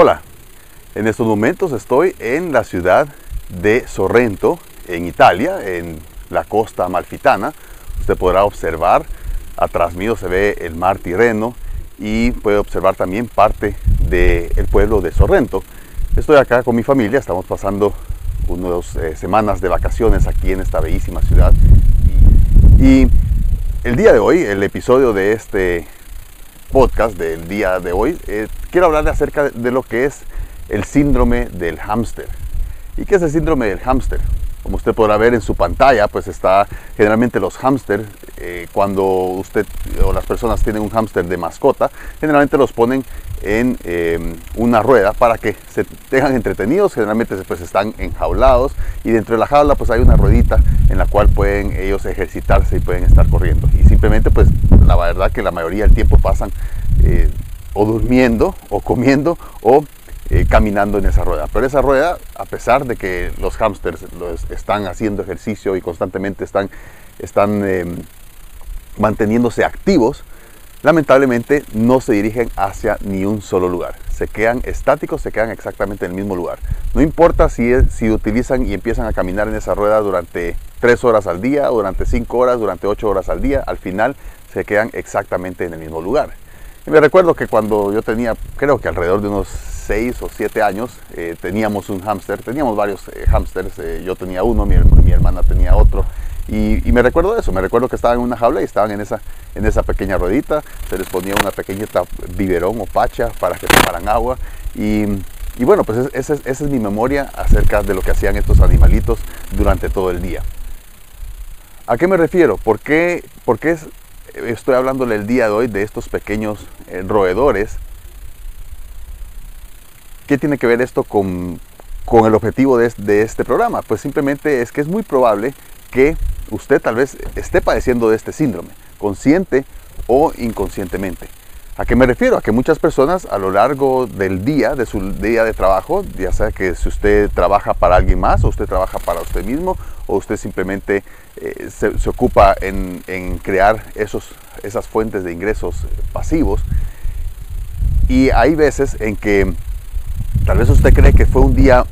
Hola, en estos momentos estoy en la ciudad de Sorrento, en Italia, en la costa amalfitana. Usted podrá observar, atrás mío se ve el mar Tirreno y puede observar también parte del pueblo de Sorrento. Estoy acá con mi familia, estamos pasando unas eh, semanas de vacaciones aquí en esta bellísima ciudad. Y el día de hoy, el episodio de este podcast del día de hoy, eh, quiero hablarle acerca de lo que es el síndrome del hámster. ¿Y qué es el síndrome del hámster? Como usted podrá ver en su pantalla, pues está generalmente los hámster, eh, cuando usted o las personas tienen un hámster de mascota, generalmente los ponen en em, una rueda para que se tengan entretenidos, generalmente pues están enjaulados y dentro de la jaula pues hay una ruedita en la cual pueden ellos ejercitarse y pueden estar corriendo. Y simplemente pues la verdad que la mayoría del tiempo pasan eh, o durmiendo o comiendo o eh, caminando en esa rueda. Pero esa rueda, a pesar de que los hámsters están haciendo ejercicio y constantemente están, están em, manteniéndose activos, lamentablemente no se dirigen hacia ni un solo lugar. Se quedan estáticos, se quedan exactamente en el mismo lugar. No importa si, si utilizan y empiezan a caminar en esa rueda durante 3 horas al día, durante 5 horas, durante 8 horas al día, al final se quedan exactamente en el mismo lugar. Me recuerdo que cuando yo tenía, creo que alrededor de unos 6 o 7 años, eh, teníamos un hámster, teníamos varios eh, hámsters, eh, yo tenía uno, mi, mi, hermana tenía otro, y, me recuerdo eso, me recuerdo que estaban en una jaula y estaban en esa, en esa pequeña ruedita, se les ponía una pequeñita biberón o pacha para que tomaran agua, y, y bueno, pues esa es, esa es mi memoria acerca de lo que hacían estos animalitos durante todo el día. ¿A qué me refiero? ¿Por qué, por qué estoy hablándole el día de hoy de estos pequeños roedores ¿Qué tiene que ver esto con, el objetivo de, este programa? Pues simplemente es que es muy probable que usted tal vez esté padeciendo de este síndrome, consciente o inconscientemente. ¿A qué me refiero? A que muchas personas a lo largo del día, de su día de trabajo, ya sea que si usted trabaja para alguien más o usted trabaja para usted mismo o usted simplemente eh, se, ocupa en, en, crear esos, esas fuentes de ingresos pasivos, y hay veces en que Tal vez usted cree que fue un día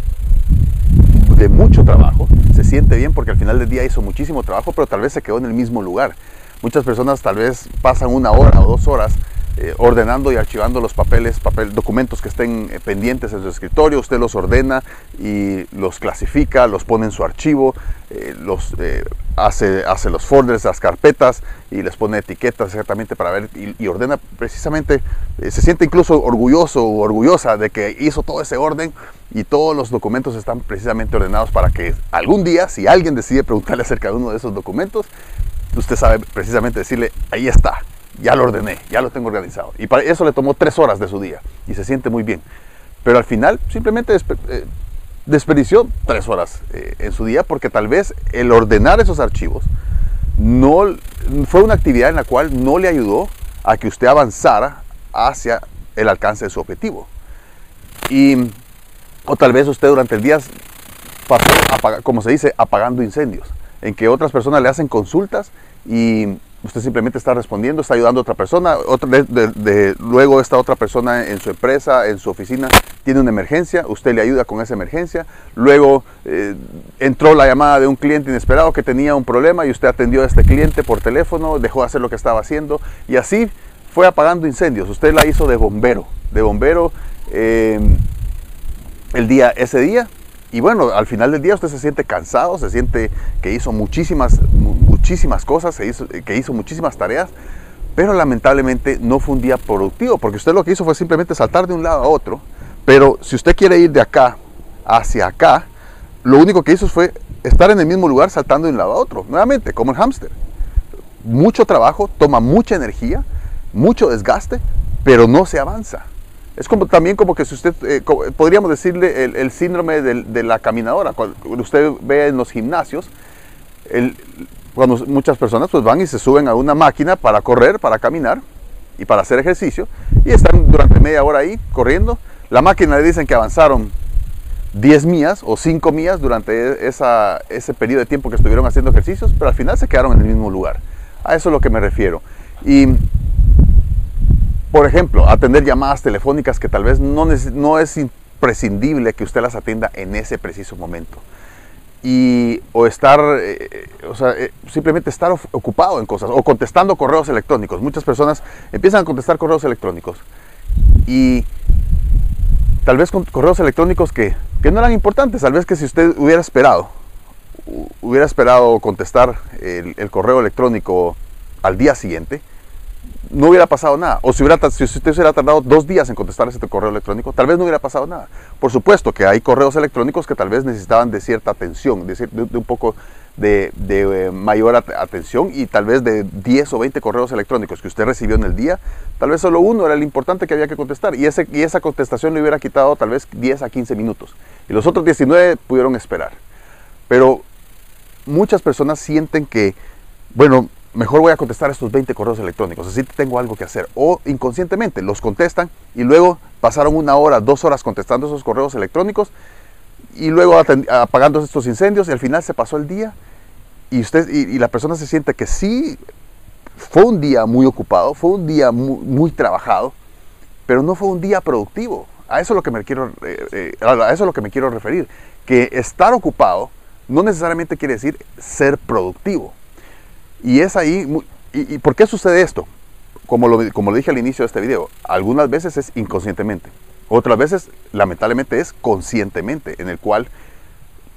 de mucho trabajo, se siente bien porque al final del día hizo muchísimo trabajo, pero tal vez se quedó en el mismo lugar. Muchas personas tal vez pasan una hora o dos horas eh, ordenando y archivando los papeles, papel, documentos que estén eh, pendientes en su escritorio, usted los ordena y los clasifica, los pone en su archivo, eh, los, hace, hace los folders, las carpetas y les pone etiquetas exactamente para ver y, ordena precisamente, se siente incluso orgulloso o orgullosa de que hizo todo ese orden y todos los documentos están precisamente ordenados para que algún día, si alguien decide preguntarle acerca de uno de esos documentos, usted sabe precisamente decirle, ahí está, ya lo ordené, ya lo tengo organizado. Y para eso le tomó tres horas de su día y se siente muy bien. Pero al final simplemente eh, desperdició tres horas eh, en su día porque tal vez el ordenar esos archivos no fue una actividad en la cual no le ayudó a que usted avanzara hacia el alcance de su objetivo. Y, o tal vez usted durante el día pasó, como se dice, apagando incendios, en que otras personas le hacen consultas y usted simplemente está respondiendo, está ayudando a otra persona, otra, luego esta otra persona en su empresa, en su oficina, tiene una emergencia, usted le ayuda con esa emergencia, luego eh, entró la llamada de un cliente inesperado que tenía un problema y usted atendió a este cliente por teléfono, dejó de hacer lo que estaba haciendo y así fue apagando incendios, usted la hizo de bombero, de bombero eh, el día, ese día y bueno, al final del día usted se siente cansado, se siente que hizo muchísimas, muchísimas cosas, que hizo muchísimas tareas, pero lamentablemente no fue un día productivo, porque usted lo que hizo fue simplemente saltar de un lado a otro, pero si usted quiere ir de acá hacia acá, lo único que hizo fue estar en el mismo lugar saltando de un lado a otro, nuevamente, como el hámster. Mucho trabajo, toma mucha energía, mucho desgaste, pero no se avanza. Es como, también como que si usted, eh, podríamos decirle el, síndrome de, la caminadora. Cuando usted ve en los gimnasios, el, cuando muchas personas pues van y se suben a una máquina para correr, para caminar y para hacer ejercicio y están durante media hora ahí corriendo. La máquina le dicen que avanzaron 10 millas o 5 millas durante esa, ese periodo de tiempo que estuvieron haciendo ejercicios, pero al final se quedaron en el mismo lugar. A eso es lo que me refiero. Y por ejemplo, atender llamadas telefónicas que tal vez no, es imprescindible que usted las atienda en ese preciso momento. Y, o estar, eh, o sea, eh, simplemente estar ocupado en cosas, o contestando correos electrónicos. Muchas personas empiezan a contestar correos electrónicos y tal vez con correos electrónicos que, que no eran importantes, tal vez que si usted hubiera esperado, hubiera esperado contestar el correo electrónico al día siguiente, no hubiera pasado nada. O si, hubiera, si usted hubiera tardado dos días en contestar ese correo electrónico, tal vez no hubiera pasado nada. Por supuesto que hay correos electrónicos que tal vez necesitaban de cierta atención, de, de, un poco de, de eh, mayor atención y tal vez de 10 o 20 correos electrónicos que usted recibió en el día, tal vez solo uno era el importante que había que contestar y, ese, y esa contestación le hubiera quitado tal vez 10 a 15 minutos. Y los otros 19 pudieron esperar. Pero muchas personas sienten que, bueno, mejor voy a contestar estos 20 correos electrónicos, así tengo algo que hacer. O inconscientemente los contestan y luego pasaron una hora, dos horas contestando esos correos electrónicos y luego apagando estos incendios y al final se pasó el día y, usted, y, la persona se siente que sí fue un día muy ocupado, fue un día muy, trabajado, pero no fue un día productivo. A eso, es lo que me quiero, eh, eh, a eso es lo que me quiero referir. Que estar ocupado no necesariamente quiere decir ser productivo. Y es ahí, y, por qué sucede esto? Como lo, como lo dije al inicio de este video, algunas veces es inconscientemente, otras veces lamentablemente es conscientemente, en el cual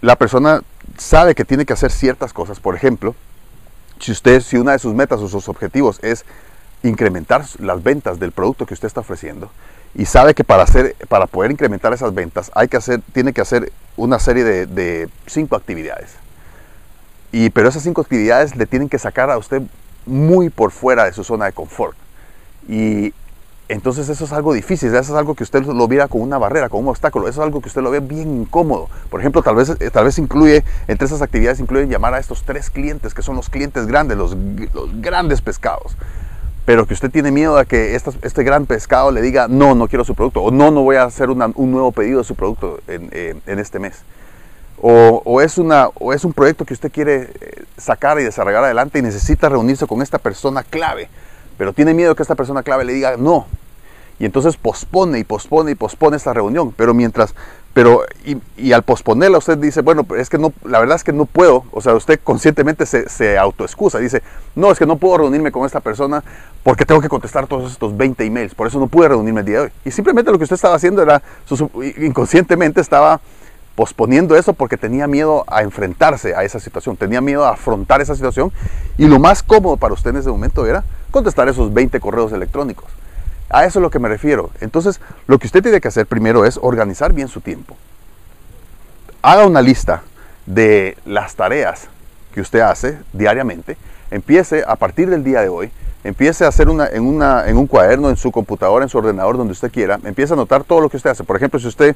la persona sabe que tiene que hacer ciertas cosas. Por ejemplo, si usted, si una de sus metas o sus objetivos es incrementar las ventas del producto que usted está ofreciendo y sabe que para, hacer, para poder incrementar esas ventas hay que hacer, tiene que hacer una serie de cinco actividades. Y, pero esas cinco actividades le tienen que sacar a usted muy por fuera de su zona de confort. Y entonces eso es algo difícil, eso es algo que usted lo viera como una barrera, como un obstáculo, eso es algo que usted lo ve bien incómodo. Por ejemplo, tal vez, eh, tal vez incluye, entre esas actividades incluyen llamar a estos tres clientes, que son los clientes grandes, los, grandes pescados. Pero que usted tiene miedo de que este gran pescado le diga, no, no quiero su producto, o no, no voy a hacer un nuevo pedido de su producto en, eh, en este mes. O, es una, o es un proyecto que usted quiere eh, sacar y desarrollar adelante y necesita reunirse con esta persona clave, pero tiene miedo que esta persona clave le diga no. Y entonces pospone y pospone y pospone esta reunión. Pero mientras, pero, y, al posponerla usted dice, bueno, es que no, la verdad es que no puedo. O sea, usted conscientemente se, se autoexcusa. Dice, no, es que no puedo reunirme con esta persona porque tengo que contestar todos estos 20 emails. Por eso no pude reunirme el día de hoy. Y simplemente lo que usted estaba haciendo era, inconscientemente estaba posponiendo eso porque tenía miedo a enfrentarse a esa situación, tenía miedo a afrontar esa situación y lo más cómodo para usted en ese momento era contestar esos 20 correos electrónicos. A eso es lo que me refiero. Entonces, lo que usted tiene que hacer primero es organizar bien su tiempo. Haga una lista de las tareas que usted hace diariamente. Empiece a partir del día de hoy empiece a hacer una en, una, en un cuaderno, en su computadora, en su ordenador, donde usted quiera, empiece a anotar todo lo que usted hace. Por ejemplo, si usted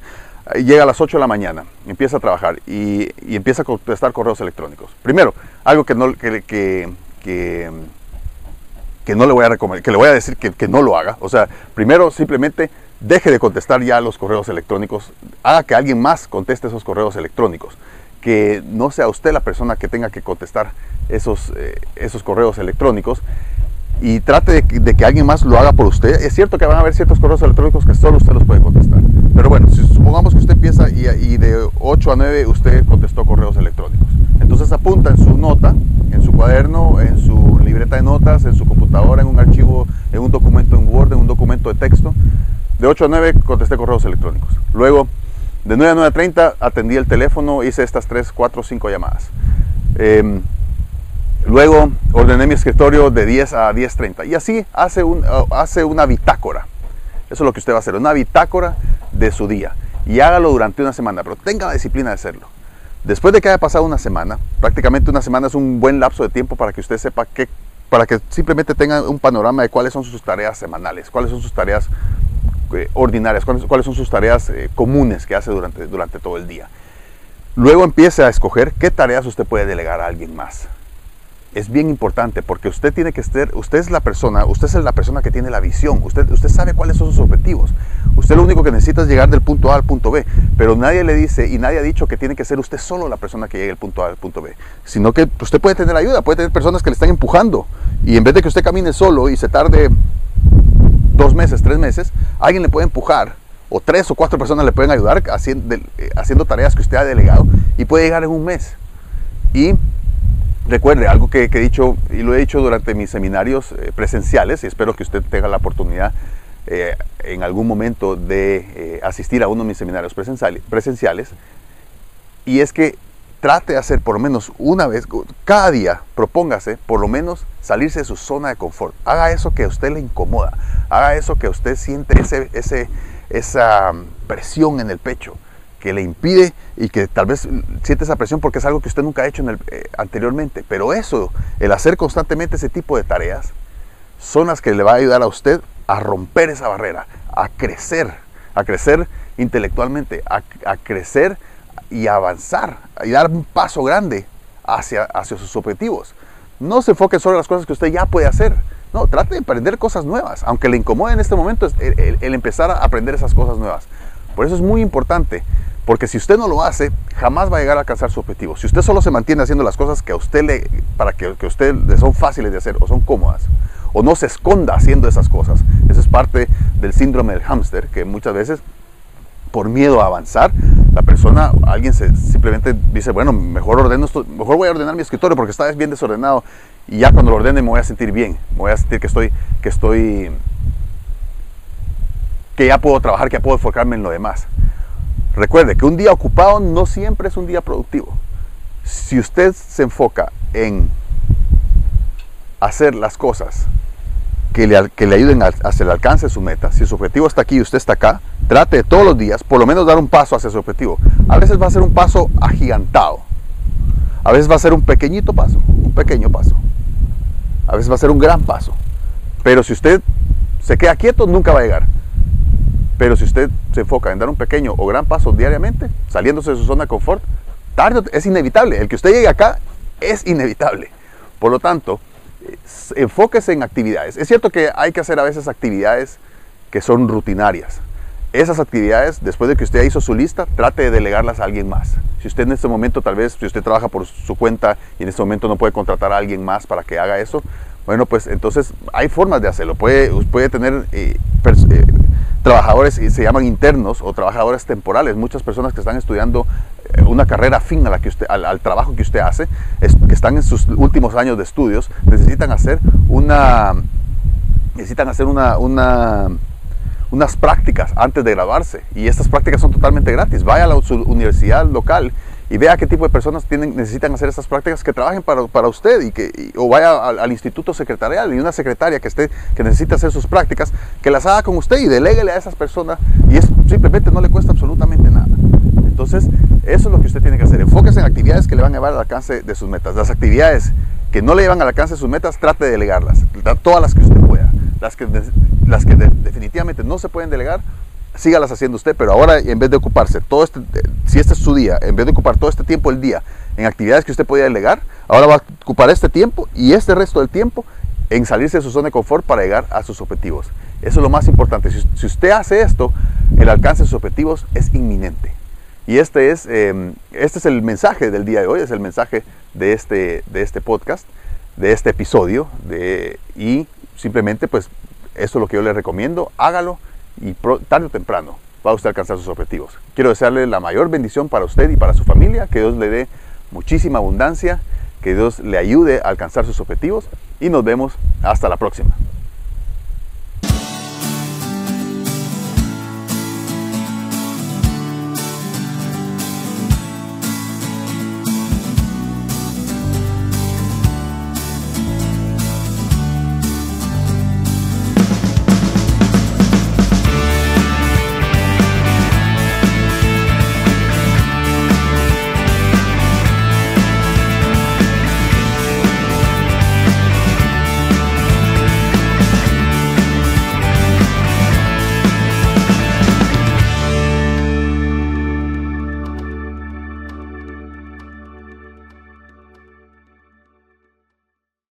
eh, llega a las 8 de la mañana, empieza a trabajar y, empieza a contestar correos electrónicos. Primero, algo que no, que, que, que, no le voy a recomendar, que le voy a decir que, que no lo haga. O sea, primero simplemente deje de contestar ya los correos electrónicos, haga que alguien más conteste esos correos electrónicos que no sea usted la persona que tenga que contestar esos, eh, esos correos electrónicos y trate de, que alguien más lo haga por usted. Es cierto que van a haber ciertos correos electrónicos que solo usted los puede contestar. Pero bueno, si supongamos que usted empieza y, de 8 a 9 usted contestó correos electrónicos. Entonces apunta en su nota, en su cuaderno, en su libreta de notas, en su computadora, en un archivo, en un documento en Word, en un documento de texto. De 8 a 9 contesté correos electrónicos. Luego, de 9 a 9 a 30 atendí el teléfono, hice estas 3, 4, 5 llamadas. Eh, Luego ordené mi escritorio de 10 a 10.30 y así hace, un, uh, hace una bitácora. Eso es lo que usted va a hacer, una bitácora de su día. Y hágalo durante una semana, pero tenga la disciplina de hacerlo. Después de que haya pasado una semana, prácticamente una semana es un buen lapso de tiempo para que usted sepa que, para que simplemente tenga un panorama de cuáles son sus tareas semanales, cuáles son sus tareas eh, ordinarias, cuáles, son sus tareas eh, comunes que hace durante, durante todo el día. Luego empiece a escoger qué tareas usted puede delegar a alguien más es bien importante porque usted tiene que ser, usted es la persona, usted es la persona que tiene la visión, usted, usted sabe cuáles son sus objetivos. Usted lo único que necesita es llegar del punto A al punto B, pero nadie le dice y nadie ha dicho que tiene que ser usted solo la persona que llegue del punto A al punto B, sino que usted puede tener ayuda, puede tener personas que le están empujando y en vez de que usted camine solo y se tarde dos meses, tres meses, alguien le puede empujar o tres o cuatro personas le pueden ayudar haciendo, eh, haciendo tareas que usted ha delegado y puede llegar en un mes. Y recuerde, algo que, he dicho y lo he dicho durante mis seminarios eh, presenciales y espero que usted tenga la oportunidad eh, en algún momento de asistir a uno de mis seminarios presenciales, y es que trate de hacer por lo menos una vez, cada día, propóngase por lo menos salirse de su zona de confort. Haga eso que a usted le incomoda, haga eso que usted siente ese, esa presión en el pecho que le impide y que tal vez siente esa presión porque es algo que usted nunca ha hecho eh, anteriormente. Pero eso, el hacer constantemente ese tipo de tareas, son las que le va a ayudar a usted a romper esa barrera, a crecer, a crecer intelectualmente, a, crecer y avanzar y dar un paso grande hacia, hacia sus objetivos. No se enfoque solo en las cosas que usted ya puede hacer. No, trate de aprender cosas nuevas. Aunque le incomode en este momento el, empezar a aprender esas cosas nuevas. Por eso es muy importante. Porque si usted no lo hace, jamás va a llegar a alcanzar su objetivo. Si usted solo se mantiene haciendo las cosas que a usted le, para que, que usted le son fáciles de hacer o son cómodas, o no se esconda haciendo esas cosas, eso es parte del síndrome del hámster, que muchas veces por miedo a avanzar, la persona, alguien se, simplemente dice, bueno, mejor ordeno esto, mejor voy a ordenar mi escritorio porque está bien desordenado y ya cuando lo ordene me voy a sentir bien, me voy a sentir que estoy, que estoy, que ya puedo trabajar, que ya puedo enfocarme en lo demás. Recuerde que un día ocupado no siempre es un día productivo. Si usted se enfoca en hacer las cosas que le, que le ayuden a, hacia el alcance de su meta. Si su objetivo está aquí y usted está acá, trate todos los días por lo menos dar un paso hacia su objetivo. A veces va a ser un paso agigantado. A veces va a ser un pequeñito paso, un pequeño paso. A veces va a ser un gran paso. Pero si usted se queda quieto, nunca va a llegar. Pero si usted se enfoca en dar un pequeño o gran paso diariamente, saliéndose de su zona de confort, tarde es inevitable. El que usted llegue acá es inevitable. Por lo tanto, enfóquese en actividades. Es cierto que hay que hacer a veces actividades que son rutinarias. Esas actividades, después de que usted hizo su lista, trate de delegarlas a alguien más. Si usted en este momento, tal vez, si usted trabaja por su cuenta y en este momento no puede contratar a alguien más para que haga eso, bueno, pues entonces hay formas de hacerlo. Puede, puede tener eh, eh, trabajadores, se llaman internos o trabajadores temporales. Muchas personas que están estudiando eh, una carrera fin a la que usted, al, trabajo que usted hace, que están en sus últimos años de estudios, necesitan hacer una, necesitan hacer una unas prácticas antes de graduarse y estas prácticas son totalmente gratis. Vaya a la universidad local y vea qué tipo de personas tienen, necesitan hacer estas prácticas que trabajen para, para usted y que, o vaya al, instituto secretarial y una secretaria que, esté, que necesita hacer sus prácticas, que las haga con usted y deléguele a esas personas y simplemente no le cuesta absolutamente nada. Entonces, eso es lo que usted tiene que hacer. Enfóquese en actividades que le van a llevar al alcance de sus metas. Las actividades que no le llevan al alcance de sus metas, trate de delegarlas. Todas las que usted pueda. Las que, las que definitivamente no se pueden delegar, sígalas haciendo usted, pero ahora en vez de ocuparse todo este, si este es su día, en vez de ocupar todo este tiempo el día en actividades que usted podía delegar, ahora va a ocupar este tiempo y este resto del tiempo en salirse de su zona de confort para llegar a sus objetivos. Eso es lo más importante. Si, usted hace esto, el alcance de sus objetivos es inminente. Y este es, em, este es el mensaje del día de hoy, es el mensaje de este, de este podcast, de este episodio. De, y simplemente, pues, esto es lo que yo le recomiendo. Hágalo y tarde o temprano va a usted alcanzar sus objetivos. Quiero desearle la mayor bendición para usted y para su familia, que Dios le dé muchísima abundancia, que Dios le ayude a alcanzar sus objetivos y nos vemos hasta la próxima.